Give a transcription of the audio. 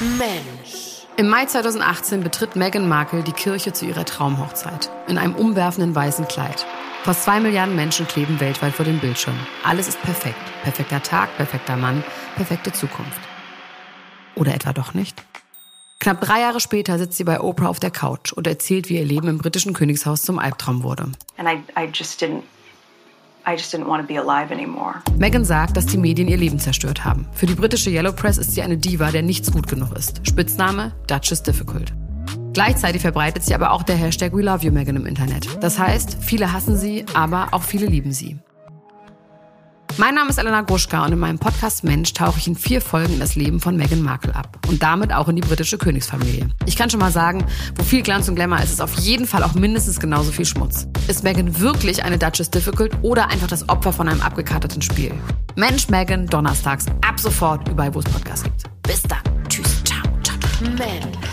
Mensch. Im Mai 2018 betritt Meghan Markle die Kirche zu ihrer Traumhochzeit. In einem umwerfenden weißen Kleid. Fast zwei Milliarden Menschen kleben weltweit vor dem Bildschirm. Alles ist perfekt. Perfekter Tag, perfekter Mann, perfekte Zukunft. Oder etwa doch nicht? Knapp drei Jahre später sitzt sie bei Oprah auf der Couch und erzählt, wie ihr Leben im britischen Königshaus zum Albtraum wurde. And I, I just didn't Meghan sagt, dass die Medien ihr Leben zerstört haben. Für die britische Yellow Press ist sie eine Diva, der nichts gut genug ist. Spitzname Duchess Difficult. Gleichzeitig verbreitet sie aber auch der Hashtag We Love You Meghan im Internet. Das heißt, viele hassen sie, aber auch viele lieben sie. Mein Name ist Elena Gruschka und in meinem Podcast Mensch tauche ich in vier Folgen in das Leben von Meghan Markle ab und damit auch in die britische Königsfamilie. Ich kann schon mal sagen, wo viel Glanz und Glamour ist, ist auf jeden Fall auch mindestens genauso viel Schmutz. Ist Meghan wirklich eine Duchess Difficult oder einfach das Opfer von einem abgekarteten Spiel? Mensch Meghan donnerstags ab sofort überall, wo es Podcasts gibt. Bis dann. Tschüss. Ciao. Ciao. ciao.